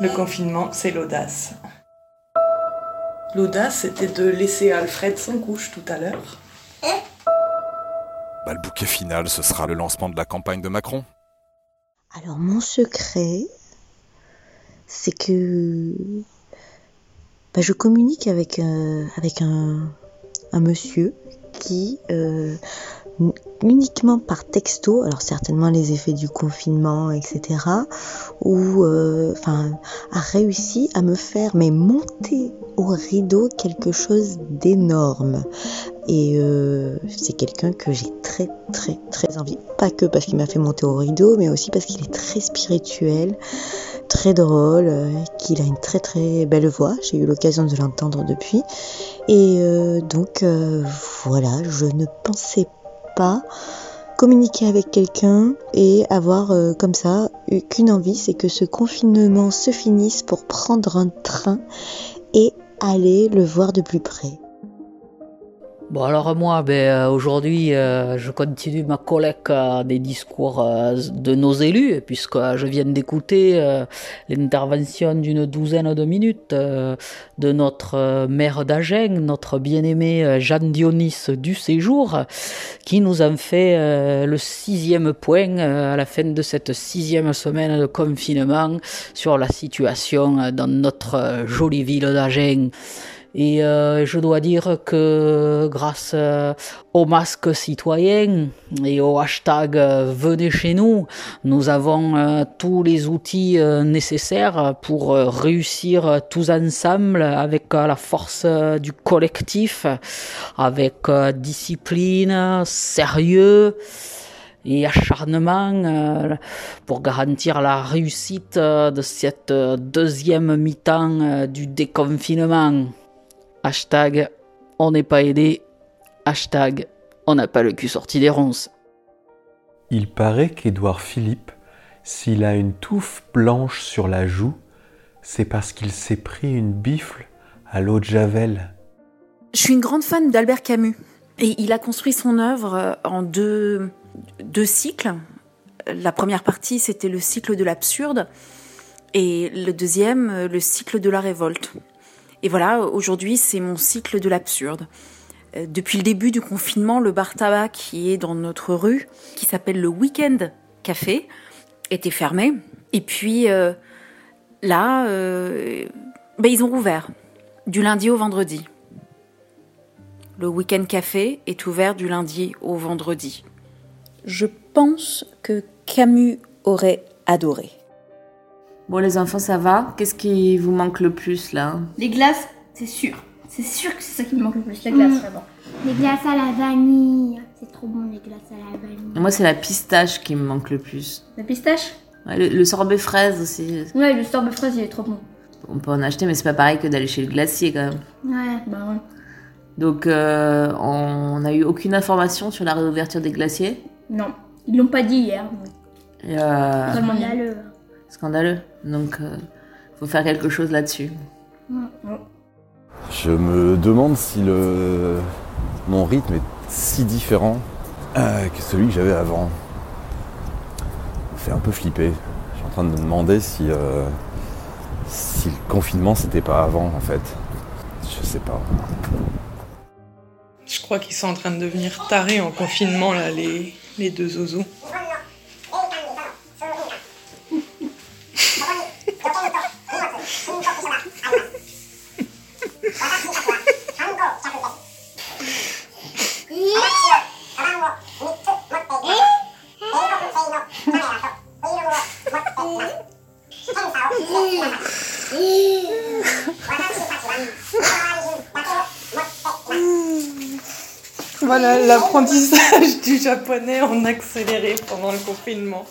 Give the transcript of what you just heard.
Le confinement, c'est l'audace. L'audace, c'était de laisser Alfred sans couche tout à l'heure. Bah, le bouquet final, ce sera le lancement de la campagne de Macron. Alors mon secret, c'est que bah, je communique avec, euh, avec un, un monsieur qui euh, uniquement par texto, alors certainement les effets du confinement, etc., ou euh, enfin a réussi à me faire mais monter au rideau quelque chose d'énorme. Et euh, c'est quelqu'un que j'ai très très très envie. Pas que parce qu'il m'a fait monter au rideau, mais aussi parce qu'il est très spirituel, très drôle, euh, qu'il a une très très belle voix. J'ai eu l'occasion de l'entendre depuis. Et euh, donc euh, voilà, je ne pensais communiquer avec quelqu'un et avoir euh, comme ça qu'une envie, c'est que ce confinement se finisse pour prendre un train et aller le voir de plus près. Bon alors moi, ben, euh, aujourd'hui, euh, je continue ma collecte euh, des discours euh, de nos élus, puisque je viens d'écouter l'intervention d'une douzaine de minutes de notre maire d'Agen, notre bien-aimé Jeanne Dionis du Séjour, qui nous en fait le sixième point à la fin de cette sixième semaine de confinement sur la situation dans notre jolie ville d'Agen. Et euh, je dois dire que grâce euh, au masque citoyen et au hashtag euh, Venez chez nous, nous avons euh, tous les outils euh, nécessaires pour réussir tous ensemble avec la force du collectif, avec discipline, sérieux et acharnement pour garantir la réussite de cette deuxième mi-temps du déconfinement. Hashtag on n'est pas aidé. Hashtag on n'a pas le cul sorti des ronces. Il paraît qu'Édouard Philippe, s'il a une touffe blanche sur la joue, c'est parce qu'il s'est pris une bifle à l'eau de Javel. Je suis une grande fan d'Albert Camus. Et il a construit son œuvre euh, en deux, deux cycles. La première partie, c'était le cycle de l'absurde. Et le deuxième, euh, le cycle de la révolte. Et voilà, aujourd'hui, c'est mon cycle de l'absurde. Euh, Depuis le début du confinement, le bar tabac qui est dans notre rue, qui s'appelle le Weekend Café, était fermé. Et puis euh, là, euh, ben, ils ont rouvert du lundi au vendredi. Le Weekend Café est ouvert du lundi au vendredi. Je pense que Camus aurait adoré. Bon, les enfants, ça va Qu'est-ce qui vous manque le plus là Les glaces, c'est sûr. C'est sûr que c'est ça qui me manque le plus, la glace, Mm. vraiment. Les glaces à la vanille. C'est trop bon, les glaces à la vanille. Moi, c'est la pistache qui me manque le plus. La pistache Ouais, le, le sorbet fraise aussi. Ouais, le sorbet fraise, il est trop bon. On peut en acheter, mais c'est pas pareil que d'aller chez le glacier quand même. Ouais, bah ouais. Donc, euh, on n'a eu aucune information sur la réouverture des glaciers? Non, ils l'ont pas dit hier. Et, euh, Vraiment bien. Scandaleux. Scandaleux. Donc, euh, faut faire quelque chose là-dessus. Je me demande si le... mon rythme est si différent euh, que celui que j'avais avant. Ça me fait un peu flipper. Je suis en train de me demander si, euh, si le confinement c'était pas avant en fait. Je sais pas. Je crois qu'ils sont en train de devenir tarés en confinement, là, les, les deux zozos. Voilà l'apprentissage du japonais en accéléré pendant le confinement.